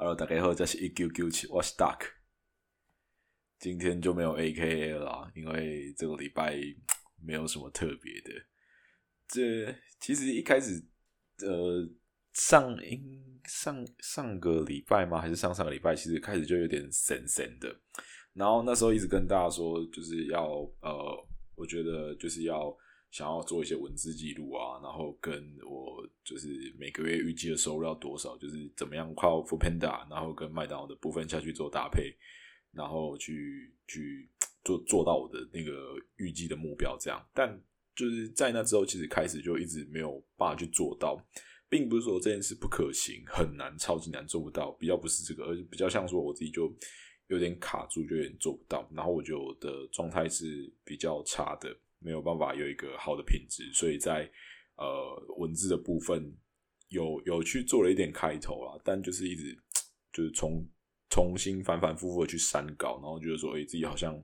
Hello，大家好，这是一九九七，我是 Duck。今天就没有 AKA 了，因为这个礼拜没有什么特别的。这其实一开始，呃，上应上上个礼拜吗？还是上上个礼拜？其实开始就有点神神的。然后那时候一直跟大家说，就是要呃，我觉得就是要。想要做一些文字记录啊，然后跟我就是每个月预计的收入要多少，就是怎么样靠 f o o Panda，然后跟麦当劳的部分下去做搭配，然后去去做做到我的那个预计的目标这样。但就是在那之后，其实开始就一直没有办法去做到，并不是说这件事不可行，很难，超级难做不到，比较不是这个，而比较像说我自己就有点卡住，就有点做不到。然后我觉得我的状态是比较差的。没有办法有一个好的品质，所以在呃文字的部分有有去做了一点开头啊，但就是一直就是重重新反反复复的去删稿，然后觉得说哎自己好像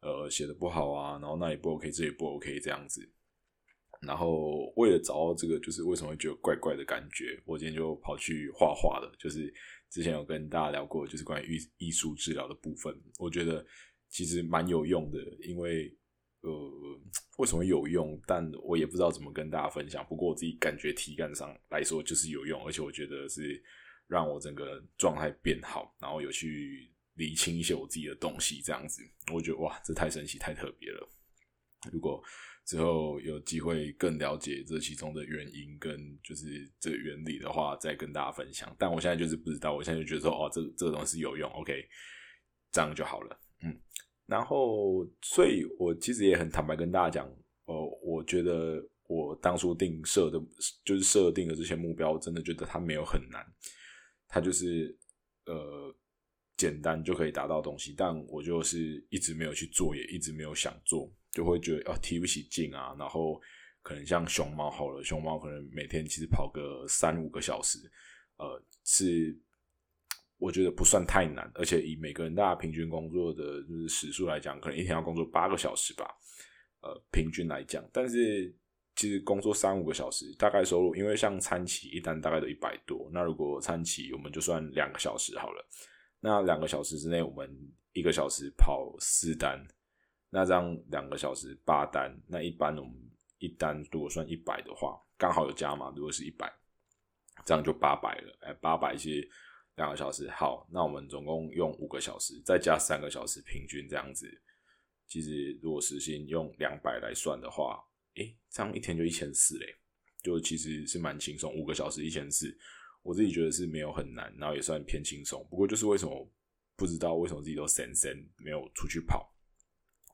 呃写的不好啊，然后那也不 OK，这也不 OK 这样子，然后为了找到这个就是为什么会觉得怪怪的感觉，我今天就跑去画画了，就是之前有跟大家聊过，就是关于艺艺术治疗的部分，我觉得其实蛮有用的，因为。呃，为什么有用？但我也不知道怎么跟大家分享。不过我自己感觉体感上来说就是有用，而且我觉得是让我整个状态变好，然后有去理清一些我自己的东西，这样子，我觉得哇，这太神奇、太特别了。如果之后有机会更了解这其中的原因跟就是这原理的话，再跟大家分享。但我现在就是不知道，我现在就觉得说，哦，这这个东西有用，OK，这样就好了，嗯。然后，所以我其实也很坦白跟大家讲，呃，我觉得我当初定设的，就是设定的这些目标，真的觉得它没有很难，它就是呃简单就可以达到东西。但我就是一直没有去做，也一直没有想做，就会觉得哦提不起劲啊。然后可能像熊猫好了，熊猫可能每天其实跑个三五个小时，呃是。我觉得不算太难，而且以每个人大家平均工作的就是时数来讲，可能一天要工作八个小时吧，呃，平均来讲。但是其实工作三五个小时，大概收入，因为像餐企一单大概都一百多，那如果餐企我们就算两个小时好了，那两个小时之内我们一个小时跑四单，那这样两个小时八单，那一般我们一单如果算一百的话，刚好有加嘛，如果是一百，这样就八百了，哎，八百是。两个小时，好，那我们总共用五个小时，再加三个小时，平均这样子。其实如果时薪用两百来算的话，诶，这样一天就一千四嘞，就其实是蛮轻松。五个小时一千四，我自己觉得是没有很难，然后也算偏轻松。不过就是为什么不知道为什么自己都神神没有出去跑，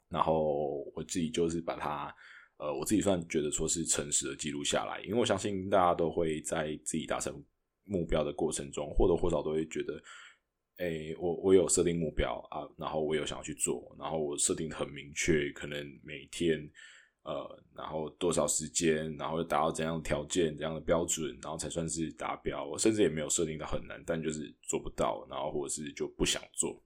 然后我自己就是把它，呃，我自己算觉得说是诚实的记录下来，因为我相信大家都会在自己达成。目标的过程中，或多或少都会觉得，哎，我我有设定目标啊，然后我有想要去做，然后我设定很明确，可能每天，呃，然后多少时间，然后达到怎样的条件、怎样的标准，然后才算是达标。我甚至也没有设定的很难，但就是做不到，然后或者是就不想做。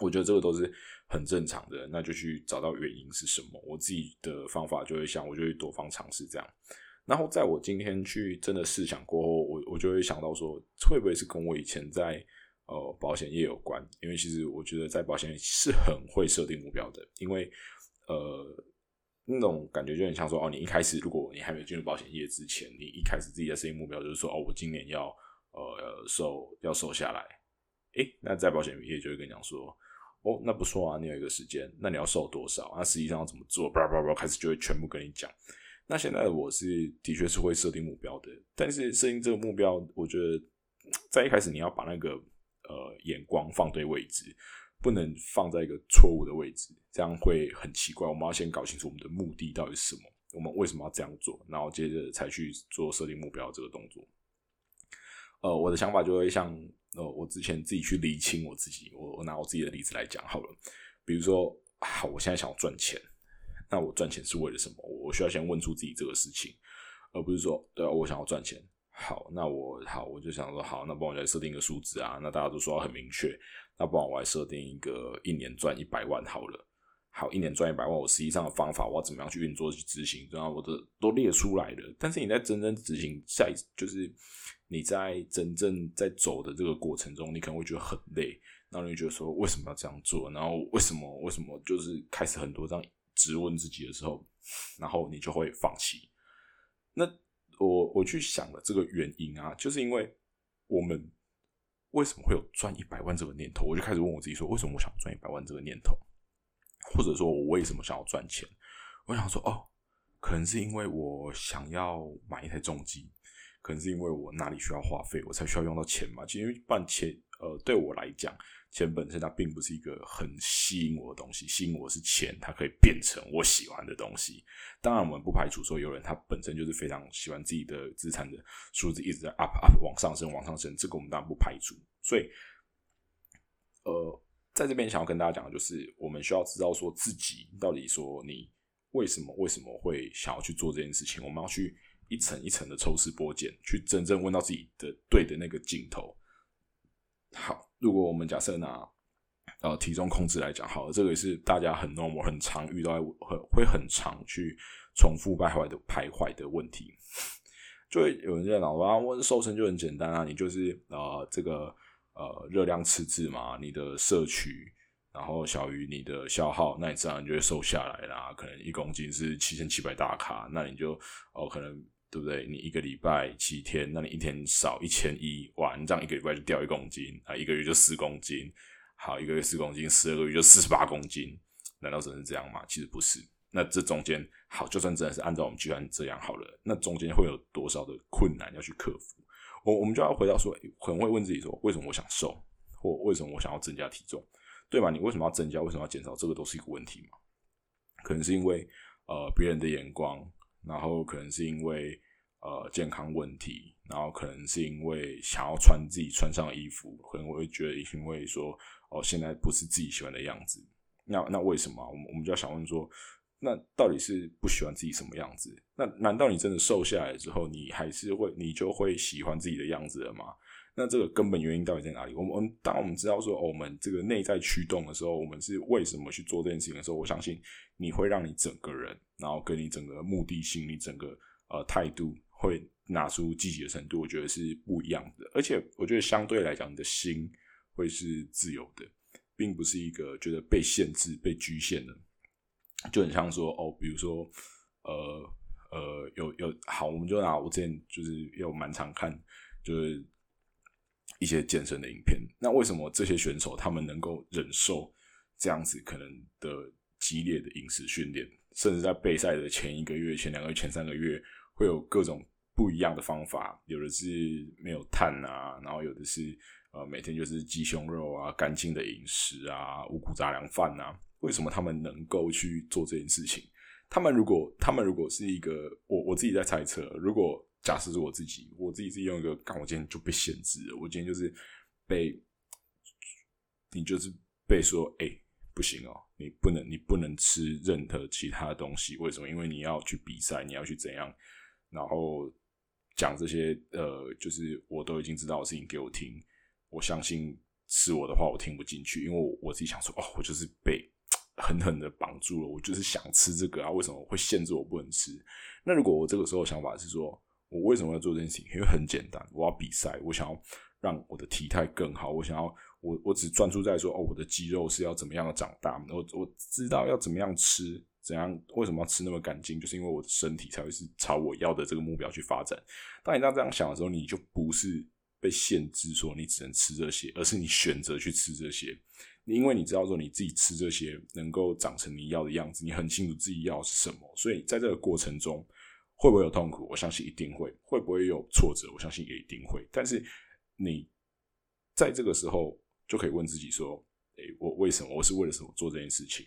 我觉得这个都是很正常的，那就去找到原因是什么。我自己的方法就会想，我就会多方尝试这样。然后在我今天去真的试想过后，我就会想到说，会不会是跟我以前在呃保险业有关？因为其实我觉得在保险业是很会设定目标的，因为呃那种感觉就很像说，哦，你一开始如果你还没有进入保险业之前，你一开始自己的设定目标就是说，哦，我今年要呃瘦要瘦下来，诶，那在保险业就会跟你讲说，哦，那不错啊，你有一个时间，那你要瘦多少？那实际上要怎么做？叭叭叭，开始就会全部跟你讲。那现在我是的确是会设定目标的，但是设定这个目标，我觉得在一开始你要把那个呃眼光放对位置，不能放在一个错误的位置，这样会很奇怪。我们要先搞清楚我们的目的到底是什么，我们为什么要这样做，然后接着才去做设定目标这个动作。呃，我的想法就会像呃，我之前自己去理清我自己，我我拿我自己的例子来讲好了，比如说啊，我现在想要赚钱。那我赚钱是为了什么？我需要先问出自己这个事情，而不是说，对啊，我想要赚钱。好，那我好，我就想说，好，那帮我来设定一个数字啊。那大家都说很明确，那不然我来设定一个一年赚一百万好了。好，一年赚一百万，我实际上的方法我要怎么样去运作去执行？然后我的都列出来了。但是你在真正执行下，就是你在真正在走的这个过程中，你可能会觉得很累，然后你觉得说为什么要这样做？然后为什么为什么就是开始很多这样质问自己的时候，然后你就会放弃。那我我去想了这个原因啊，就是因为我们为什么会有赚一百万这个念头？我就开始问我自己说，为什么我想赚一百万这个念头？或者说我为什么想要赚钱？我想说，哦，可能是因为我想要买一台重机，可能是因为我哪里需要花费，我才需要用到钱嘛。其实，办钱，呃，对我来讲，钱本身它并不是一个很吸引我的东西。吸引我是钱，它可以变成我喜欢的东西。当然，我们不排除说有人他本身就是非常喜欢自己的资产的数字一直在 up up 往上升，往上升。这个我们当然不排除。所以，呃。在这边想要跟大家讲的就是，我们需要知道说自己到底说你为什么为什么会想要去做这件事情。我们要去一层一层的抽丝剥茧，去真正问到自己的对的那个镜头。好，如果我们假设拿呃体重控制来讲，好，这个也是大家很 normal 很常遇到很会很常去重复败坏的徘徊的问题。就会有人在讲啊，我瘦身就很简单啊，你就是呃这个。呃，热量赤字嘛，你的摄取然后小于你的消耗，那你自然就会瘦下来啦。可能一公斤是七千七百大卡，那你就哦，可能对不对？你一个礼拜七天，那你一天少一千一，哇，你这样一个礼拜就掉一公斤啊，一个月就四公斤，好，一个月四公斤，十二个月就四十八公斤，难道真是这样吗？其实不是。那这中间好，就算真的是按照我们计算这样好了，那中间会有多少的困难要去克服？我我们就要回到说，可能会问自己说，为什么我想瘦，或为什么我想要增加体重，对吧？你为什么要增加？为什么要减少？这个都是一个问题嘛？可能是因为呃别人的眼光，然后可能是因为呃健康问题，然后可能是因为想要穿自己穿上衣服，可能我会觉得因为说哦现在不是自己喜欢的样子，那那为什么？我们我们就要想问说。那到底是不喜欢自己什么样子？那难道你真的瘦下来之后，你还是会，你就会喜欢自己的样子了吗？那这个根本原因到底在哪里？我们，当我们知道说，我们这个内在驱动的时候，我们是为什么去做这件事情的时候，我相信你会让你整个人，然后跟你整个目的性，你整个呃态度，会拿出积极的程度，我觉得是不一样的。而且，我觉得相对来讲，你的心会是自由的，并不是一个觉得被限制、被局限的。就很像说哦，比如说，呃呃，有有好，我们就拿我之前就是有蛮常看，就是一些健身的影片。那为什么这些选手他们能够忍受这样子可能的激烈的饮食训练，甚至在备赛的前一个月、前两个月、前三个月，会有各种不一样的方法？有的是没有碳啊，然后有的是呃每天就是鸡胸肉啊、干净的饮食啊、五谷杂粮饭啊。为什么他们能够去做这件事情？他们如果他们如果是一个我我自己在猜测，如果假设是我自己，我自己是用一个，干我今天就被限制了，我今天就是被你就是被说，哎，不行哦，你不能你不能吃任何其他东西，为什么？因为你要去比赛，你要去怎样，然后讲这些呃，就是我都已经知道的事情给我听，我相信是我的话，我听不进去，因为我我自己想说，哦，我就是被。狠狠的绑住了，我就是想吃这个啊！为什么会限制我不能吃？那如果我这个时候想法是说，我为什么要做这件事情？因为很简单，我要比赛，我想要让我的体态更好，我想要我我只专注在说哦，我的肌肉是要怎么样的长大？我我知道要怎么样吃，怎样为什么要吃那么干净？就是因为我的身体才会是朝我要的这个目标去发展。当你当这样想的时候，你就不是被限制说你只能吃这些，而是你选择去吃这些。因为你知道说你自己吃这些能够长成你要的样子，你很清楚自己要是什么，所以在这个过程中会不会有痛苦？我相信一定会。会不会有挫折？我相信也一定会。但是你在这个时候就可以问自己说：“诶，我为什么？我是为了什么做这件事情？”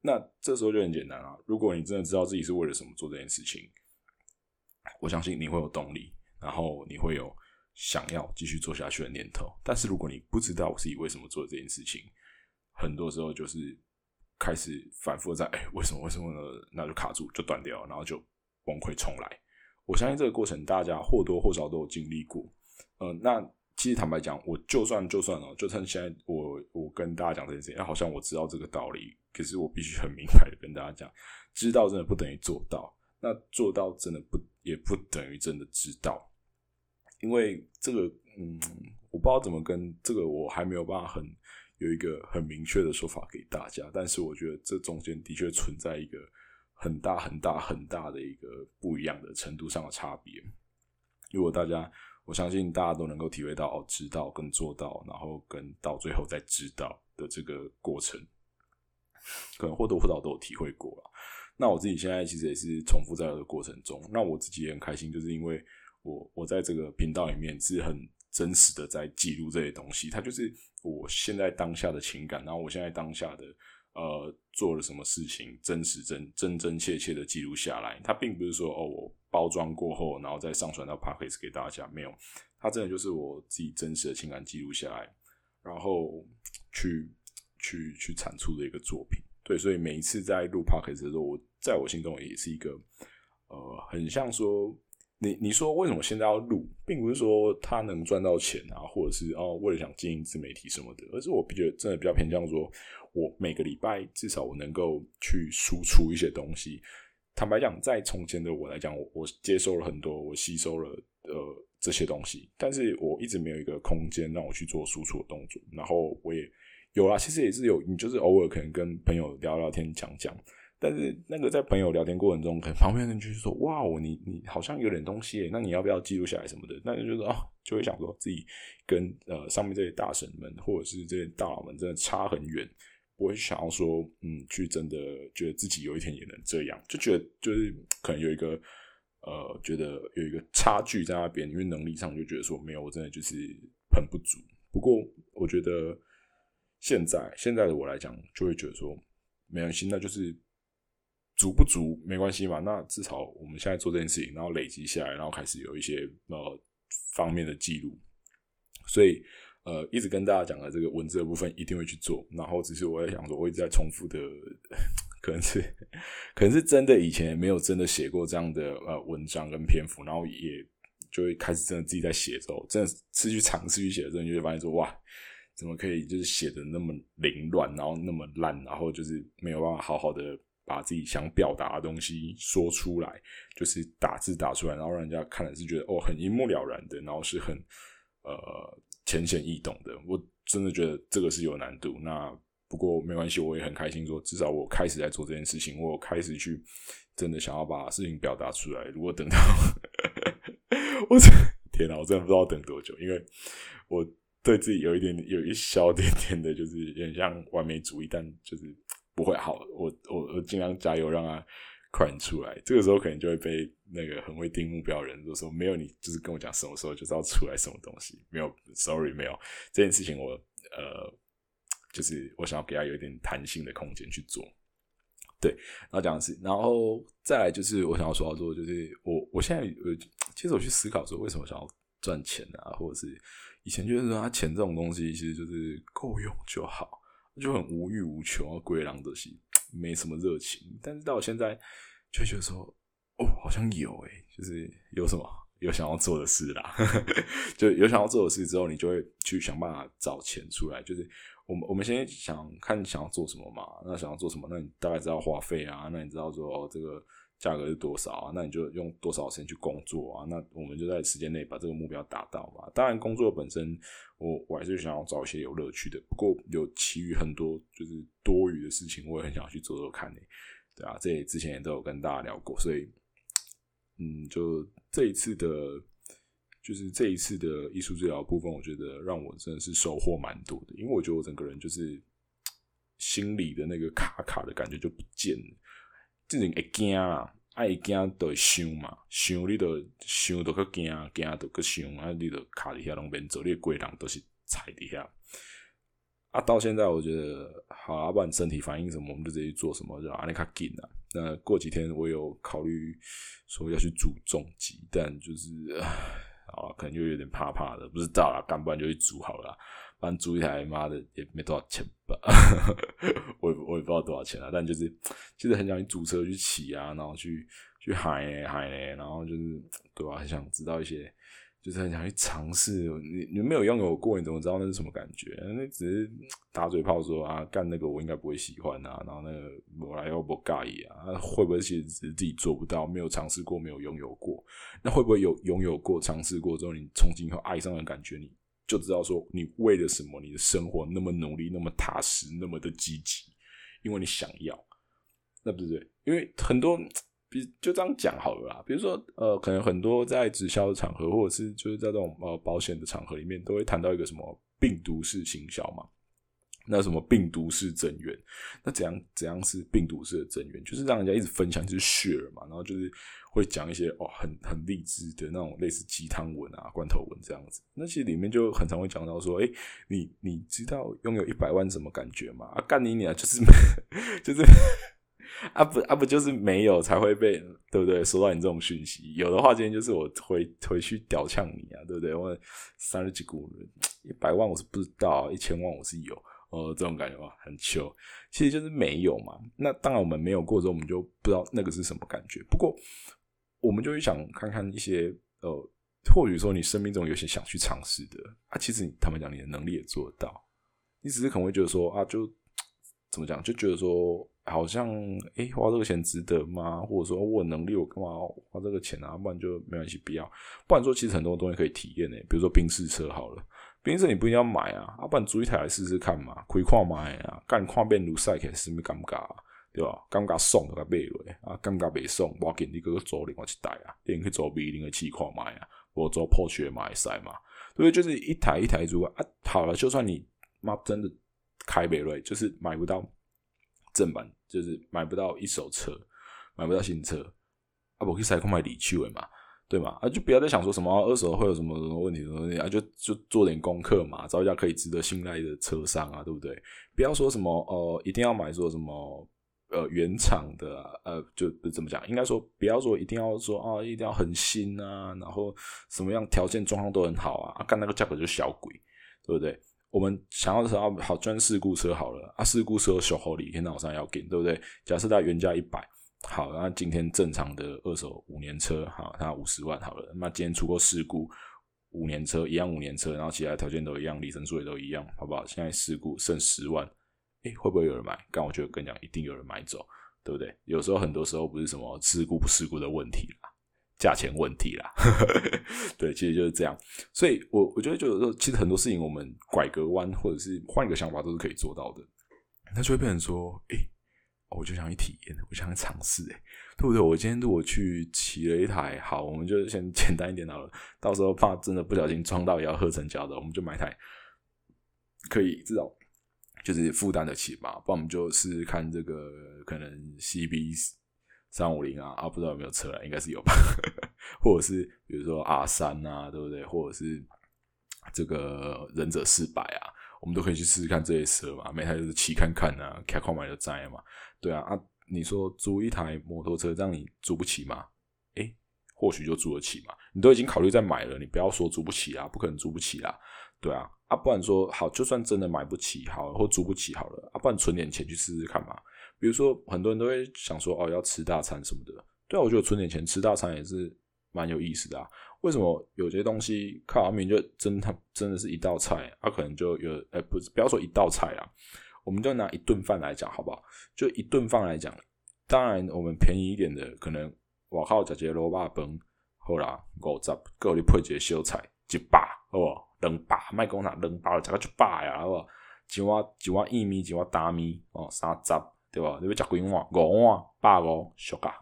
那这时候就很简单啊。如果你真的知道自己是为了什么做这件事情，我相信你会有动力，然后你会有想要继续做下去的念头。但是如果你不知道我是以为什么做这件事情，很多时候就是开始反复在哎，为什么？为什么呢？那就卡住，就断掉，然后就崩溃重来。我相信这个过程大家或多或少都有经历过。嗯，那其实坦白讲，我就算就算哦，就算现在我我跟大家讲这件事情，好像我知道这个道理，可是我必须很明白的跟大家讲，知道真的不等于做到，那做到真的不也不等于真的知道。因为这个，嗯，我不知道怎么跟这个，我还没有办法很有一个很明确的说法给大家。但是我觉得这中间的确存在一个很大很大很大的一个不一样的程度上的差别。如果大家，我相信大家都能够体会到，知道跟做到，然后跟到最后再知道的这个过程，可能或多或少都有体会过了。那我自己现在其实也是重复在这个过程中，那我自己也很开心，就是因为我我在这个频道里面是很真实的在记录这些东西，它就是我现在当下的情感，然后我现在当下的呃做了什么事情，真实真真真切切的记录下来，它并不是说哦我包装过后，然后再上传到 p a c k a g e 给大家，没有，它真的就是我自己真实的情感记录下来，然后去去去产出的一个作品。对，所以每一次在录 podcast 的时候，我在我心中也是一个，呃，很像说，你你说为什么现在要录，并不是说他能赚到钱啊，或者是哦为了想经营自媒体什么的，而是我觉得真的比较偏向说，我每个礼拜至少我能够去输出一些东西。坦白讲，在从前的我来讲，我我接收了很多，我吸收了呃这些东西，但是我一直没有一个空间让我去做输出的动作，然后我也。有啊，其实也是有，你就是偶尔可能跟朋友聊聊天讲讲，但是那个在朋友聊天过程中，可能旁边人就是说，哇，你你好像有点东西，那你要不要记录下来什么的？那就说啊，就会想说自己跟呃上面这些大神们或者是这些大佬们真的差很远，不会想要说嗯去真的觉得自己有一天也能这样，就觉得就是可能有一个呃觉得有一个差距在那边，因为能力上就觉得说没有，我真的就是很不足。不过我觉得。现在现在的我来讲，就会觉得说没关系，那就是足不足没关系嘛。那至少我们现在做这件事情，然后累积下来，然后开始有一些呃方面的记录。所以呃，一直跟大家讲的这个文字的部分一定会去做。然后只是我在想说，我一直在重复的，可能是可能是真的以前没有真的写过这样的呃文章跟篇幅，然后也就会开始真的自己在写之后，真的是去尝试去写的时候，你就会发现说哇。怎么可以就是写的那么凌乱，然后那么烂，然后就是没有办法好好的把自己想表达的东西说出来，就是打字打出来，然后让人家看了是觉得哦很一目了然的，然后是很呃浅显易懂的。我真的觉得这个是有难度。那不过没关系，我也很开心，说至少我开始在做这件事情，我开始去真的想要把事情表达出来。如果等到 我天哪，我真的不知道等多久，因为我。对自己有一点有一小点点的，就是有点像完美主义，但就是不会好。我我我尽量加油，让它快点出来。这个时候可能就会被那个很会定目标的人就说：“没有你，就是跟我讲什么时候就是要出来什么东西。”没有，sorry，没有这件事情。我呃，就是我想要给他有一点弹性的空间去做。对，然后讲的是，然后再来就是我想要说到做，就是我我现在呃，其实我去思考说，为什么想要赚钱啊，或者是。以前就是说，他钱这种东西其实就是够用就好，就很无欲无求啊，鬼狼的西没什么热情。但是到现在，就觉得说，哦，好像有诶，就是有什么有想要做的事啦，就有想要做的事之后，你就会去想办法找钱出来。就是我们我们先想看想要做什么嘛，那想要做什么，那你大概知道花费啊，那你知道说哦这个。价格是多少啊？那你就用多少时间去工作啊？那我们就在时间内把这个目标达到嘛。当然，工作本身，我我还是想要找一些有乐趣的。不过，有其余很多就是多余的事情，我也很想要去做做看呢。对啊，这之前也都有跟大家聊过，所以，嗯，就这一次的，就是这一次的艺术治疗部分，我觉得让我真的是收获蛮多的。因为我觉得我整个人就是心里的那个卡卡的感觉就不见了。这人会惊啊，爱惊都会想嘛，想你都想都去惊，惊都去想啊，你都卡伫遐拢免做，你贵人都是踩伫遐。啊，到现在我觉得，好啊，不管身体反应什么，我们就直接做什么，就阿尼卡紧啊。那过几天我有考虑说要去煮重机，但就是 啊，可能又有点怕怕的，不知道啊，干不然就去煮好了。反正租一台，妈的也没多少钱，我我也不知道多少钱啊，但就是其实很想去租车去骑啊，然后去去海海嘞，然后就是对吧？很想知道一些，就是很想去尝试。你你没有拥有过，你怎么知道那是什么感觉？那只是打嘴炮说啊，干那个我应该不会喜欢啊，然后那个我来又不介意啊，会不会其实只是自己做不到，没有尝试过，没有拥有过？那会不会有拥有过、尝试过之后，你从今以后爱上的感觉，你就知道说你为了什么，你的生活那么努力、那么踏实、那么的积极，因为你想要，那不对？因为很多，比就这样讲好了啦。比如说，呃，可能很多在直销的场合，或者是就是在这种呃保险的场合里面，都会谈到一个什么病毒式行销嘛。那什么病毒式增援？那怎样怎样是病毒式的增援？就是让人家一直分享，就是 share 嘛，然后就是会讲一些哦很很励志的那种类似鸡汤文啊、罐头文这样子。那其实里面就很常会讲到说，哎，你你知道拥有一百万什么感觉吗？啊，干你娘！就是 就是 啊不啊不就是没有才会被对不对？收到你这种讯息，有的话今天就是我回回去屌呛你啊，对不对？我三十几股一百万我是不知道，一千万我是有。哦，这种感觉哇，很糗，其实就是没有嘛。那当然，我们没有过之后，我们就不知道那个是什么感觉。不过，我们就会想看看一些呃，或许说你生命中有些想去尝试的啊。其实他们讲，你的能力也做得到。你只是可能会觉得说啊，就怎么讲，就觉得说好像哎，花这个钱值得吗？或者说我能力，我干嘛花这个钱啊？不然就没关系，不要。不然说，其实很多东西可以体验呢。比如说冰室车好了。平时你不一定要买啊，啊，不然租一台来试试看嘛，亏看买啊，干看变如赛克是咪尴尬，对吧？尴尬送个买落，啊，尴尬未送，我给你个个租另外一台啊，你可以租 B 零的试看买啊，我租破血买赛嘛，所以？就是一台一台租啊，好了，就算你妈真的开北瑞，就是买不到正版，就是买不到一手车，买不到新车，啊，我可以赛看买二手的嘛。对嘛啊，就不要再想说什么二手会有什么什么问题什么问题啊，就就做点功课嘛，找一家可以值得信赖的车商啊，对不对？不要说什么呃，一定要买说什么呃原厂的呃，就怎么讲？应该说不要说一定要说啊，一定要很新啊，然后什么样条件状况都很好啊，啊干那个价格就是小鬼，对不对？我们想要的是啊，好专事故车好了啊，事故车小好礼，天脑上要给，对不对？假设它原价一百。好，那今天正常的二手五年车，好，它五十万好了。那今天出过事故，五年车一样五年车，然后其他条件都一样，里程数也都一样，好不好？现在事故剩十万，哎，会不会有人买？刚我觉得跟你讲，一定有人买走，对不对？有时候很多时候不是什么事故不事故的问题啦，价钱问题啦，对，其实就是这样。所以我我觉得就是说，其实很多事情我们拐个弯，或者是换一个想法，都是可以做到的。那就会变成说，哎。我就想去体验，我想去尝试，哎，对不对？我今天如果去骑了一台，好，我们就先 简单一点好了。到时候怕真的不小心撞到也要喝成胶的，我们就买台可以至少就是负担得起吧。不然我们就试试看这个可能 CB 三五零啊，啊，不知道有没有车了，应该是有吧？或者是比如说 R 三啊，对不对？或者是这个忍者四百啊。我们都可以去试试看这些车嘛，每台就是骑看看啊，开快买就摘嘛。对啊，啊，你说租一台摩托车，让你租不起吗？诶，或许就租得起嘛。你都已经考虑在买了，你不要说租不起啊，不可能租不起啦。对啊，啊，不然说好，就算真的买不起，好或租不起好了，啊，不然存点钱去试试看嘛。比如说很多人都会想说，哦，要吃大餐什么的。对啊，我觉得存点钱吃大餐也是蛮有意思的啊。为什么有些东西靠阿明就真他真的是一道菜，他可能就有哎不不要说一道菜啊，我们就拿一顿饭来讲好不好？就一顿饭来讲，当然我们便宜一点的，可能我靠食个萝卜崩，好啦五十，够你配一个小菜一百，好不？两百，卖讲啥两百，食个一百呀，好不？一碗一碗薏米，一碗大米哦，三十对吧？你要食几碗？五碗百五，俗啊，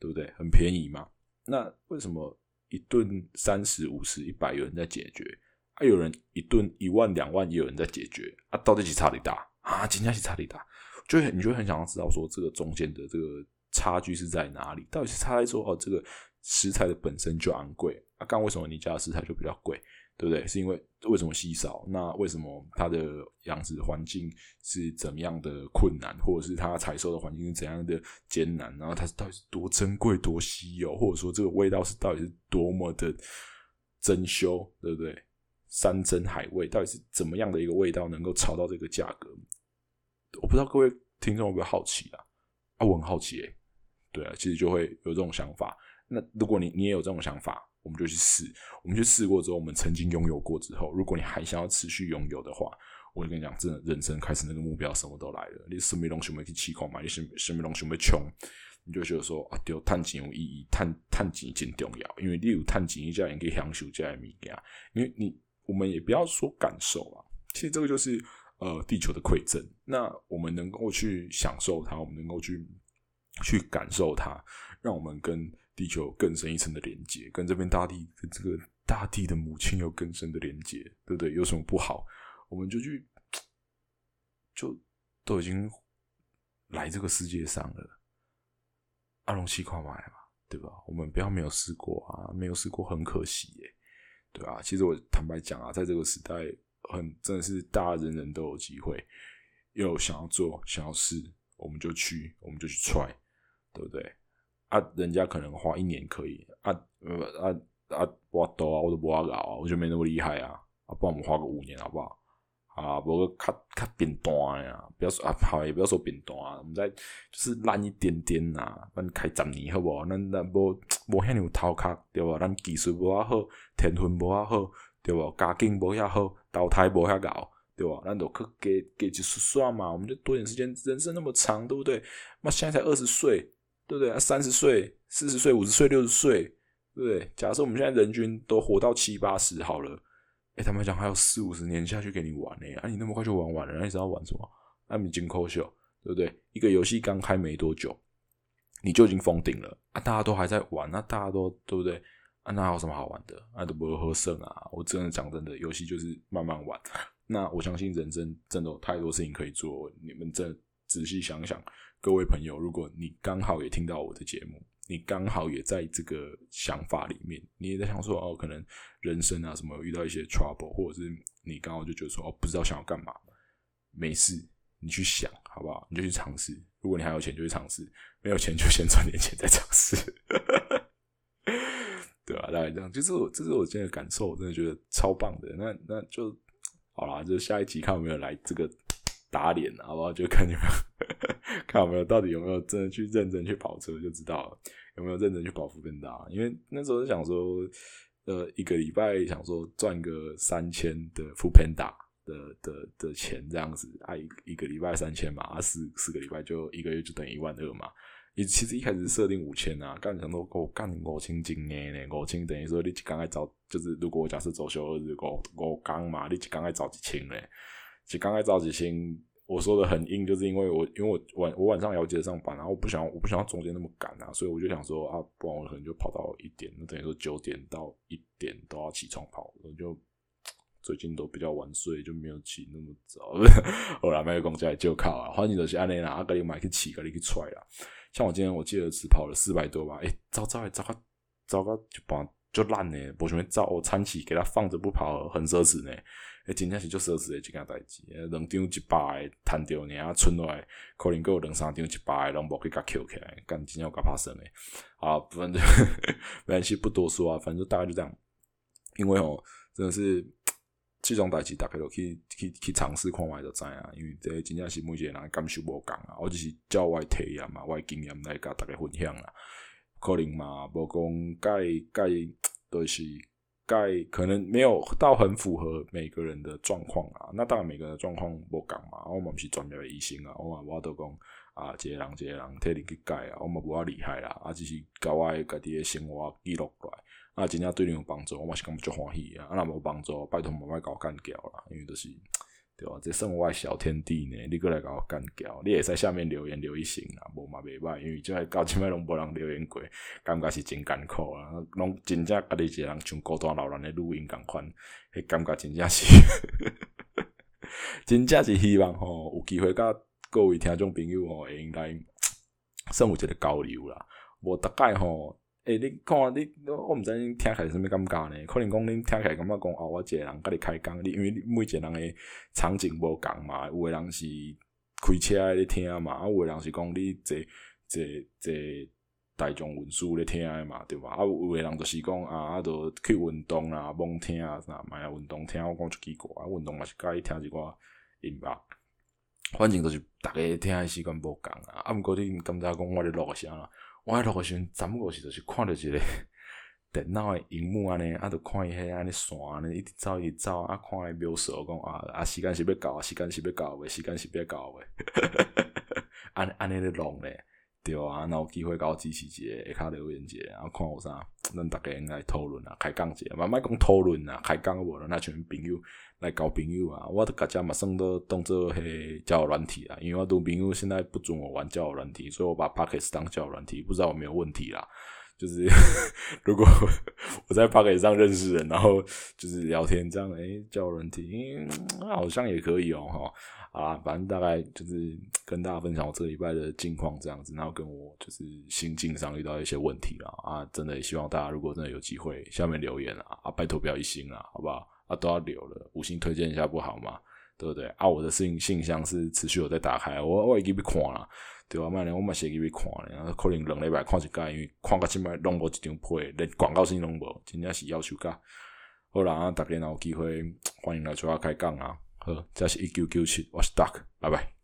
对不对？很便宜嘛。那为什么？一顿三十五十一百有人在解决，啊，有人一顿一万两万也有人在解决，啊，到底是差力大啊？今天是差力大，就你就很想要知道说这个中间的这个差距是在哪里？到底是差在说哦，这个食材的本身就昂贵啊？刚为什么你家的食材就比较贵？对不对？是因为为什么稀少？那为什么它的养殖环境是怎么样的困难，或者是它采收的环境是怎样的艰难？然后它到底是多珍贵、多稀有，或者说这个味道是到底是多么的珍馐，对不对？山珍海味到底是怎么样的一个味道能够炒到这个价格？我不知道各位听众有没有好奇啊？啊，我很好奇诶。对啊，其实就会有这种想法。那如果你你也有这种想法？我们就去试，我们去试过之后，我们曾经拥有过之后，如果你还想要持续拥有的话，我就跟你讲，真的人生开始那个目标什么都来了。你什么东西没去气狂嘛？你什什么东西没穷？你就觉得说啊，对，探钱有意义，探探钱真重要，因为你有探钱，你才可以享受这物件。因为你我们也不要说感受啊，其实这个就是呃地球的馈赠。那我们能够去享受它，我们能够去去感受它，让我们跟地球更深一层的连接，跟这片大地跟这个大地的母亲有更深的连接，对不对？有什么不好？我们就去，就都已经来这个世界上了。阿龙西跨买嘛，对吧？我们不要没有试过啊，没有试过很可惜耶，对吧？其实我坦白讲啊，在这个时代，很真的是大人人都有机会，有想要做、想要试，我们就去，我们就去 try，对不对？啊，人家可能花一年可以，啊呃啊啊，我多啊，我都不要搞啊，我就没那么厉害啊，啊，帮我们花个五年好不好？啊，不过较较扁单呀，不要说啊，好也不要说扁单啊，我们再就是烂一点点呐，咱开十年好不好？咱咱无无遐有头壳对吧？咱技术无遐好，天分无遐好对吧？家境无遐好，投胎无遐高对吧？咱都去给给几十算嘛，我们就多点时间，人生那么长，对不对？那现在才二十岁，对不对？三十岁、四十岁、五十岁、六十岁，对不对？假设我们现在人均都活到七八十好了。哎，他们讲还有四五十年下去给你玩呢，啊，你那么快就玩完了，那你知道玩什么？那你金扣秀，对不对？一个游戏刚开没多久，你就已经封顶了啊！大家都还在玩，那大家都对不对？啊，那有什么好玩的？那都不会喝剩啊！我真的讲真的，游戏就是慢慢玩。那我相信人生真的有太多事情可以做，你们真仔细想想，各位朋友，如果你刚好也听到我的节目。你刚好也在这个想法里面，你也在想说哦，可能人生啊什么遇到一些 trouble，或者是你刚好就觉得说哦，不知道想要干嘛，没事，你去想好不好？你就去尝试。如果你还有钱，就去尝试；没有钱，就先赚点钱再尝试。对吧？大概这样，就是我，这是我今天的感受，我真的觉得超棒的。那那就好啦，就下一集看有没有来这个打脸，好不好？就看你们。看有没有到底有没有真的去认真去跑车就知道了，有没有认真去跑福更大？因为那时候想说，呃，一个礼拜想说赚个三千的富 panda 的的的钱这样子，啊一一个礼拜三千嘛，啊四四个礼拜就一个月就等于一万二嘛。你其实一开始设定五千啊，干想说够干五千斤呢，五千等于说你刚才找就是如果我假设周休二日五五刚嘛，你刚才找几千呢？就刚才找几千。我说的很硬，就是因为我因为我晚我晚上要接上班，然后我不想我不想要中间那么赶啊，所以我就想说啊，不然我可能就跑到一点，那等于说九点到一点都要起床跑，我就最近都比较晚睡，就没有起那么早。后来卖公家就靠啊，欢迎都是安内啦，阿格里买去起，格里去踹啦。像我今天我记得只跑了四百多吧，哎，早早还早个早个就把就烂呢，不想早我餐起给他放着不跑，很奢侈呢。诶，真正是足奢侈诶，一件代志。两张一百诶，摊掉呢，啊，剩落来可能有两三张一百诶，拢无去甲扣起来，干真正有甲拍算诶。啊，反正 没关系，不多说啊，反正大概就这样。因为哦，真的是 这种代志，大家都去去去尝试看卖就知啊。因为这真正是每一个人感受无共啊，我就是照我体验嘛，我诶经验来甲大家分享啦。可能嘛，无讲介介都是。该可能没有到很符合每个人的状况啊，那当然每个人的状况不共嘛，我们是专业的医生啊，我嘛我都讲啊，这个人这个人替你去改啊，我们不啊厉害啦，啊，只是教我家己的生活记录落来，啊，真正对你有帮助，我嘛是感觉足欢喜啊，啊，那无帮助，拜托莫买搞干掉啦，因为都是。对吧？这生活小天地呢，你过来甲我干掉，你也在下面留言留一行啊，无嘛袂歹，因为即个高清麦拢无人留言过，感觉是真艰苦啊，拢真正家己一个人像孤单老人的录音共款，迄感觉真正是，真正是希望吼有机会甲各位听众朋友吼，会应该生有一个交流啦，无大概吼。诶，你看你，我毋知恁听起来什物感觉呢？可能讲恁听起来感觉讲哦，我一个人甲你开讲，你因为你每一个人诶场景无共嘛，有诶人是开车咧听嘛，啊，有诶人是讲你坐坐坐大众运输咧听诶嘛，对吧？啊，有诶人就是讲啊，啊，著去运动啊，罔听啊，啥买啊运动听，我讲就奇怪，啊，运动嘛是介意听一寡音乐，反正就是逐个听诶习惯无共啊，啊，毋过你感觉讲我咧录声啦。我迄落个时阵，怎么过时就是看着一个 电脑诶荧幕安尼，啊，著看伊迄安尼线安尼一直走一直走，啊，看伊描述讲啊，啊，时间是要到，时间是要到未，时间是要到未，安安尼咧弄咧，对啊，那有机会搞支持一个下卡留言节，然后看有啥，咱大家应该讨论啊，开讲节，慢慢讲讨论啊，开讲无了，那群朋友来交朋友啊，我都大家马上都当做系交友软体啊，因为我都朋友现在不准我玩交友软体，所以我把 Pockets 当交友软体，不知道有没有问题啦。就是如果我在 p o c k e t 上认识人，然后就是聊天这样，诶，交软体，好像也可以哦，哈，啊，反正大概就是跟大家分享我这个礼拜的近况这样子，然后跟我就是心境上遇到一些问题啦，啊，真的也希望大家如果真的有机会，下面留言啊，啊，拜托不要一星啊，好不好？啊，都要留了，五星推荐一下不好吗？对不对？啊，我的信信箱是持续有在打开，我我已经被看了。对啊，卖咧，我嘛写给你看了，可能两礼拜看一届，因为看到即摆拢无一张配，连广告信拢无，真正是要求噶。好啦，大家若有机会欢迎来找我开讲啊。好，这是一九九七，我是 Duck，拜拜。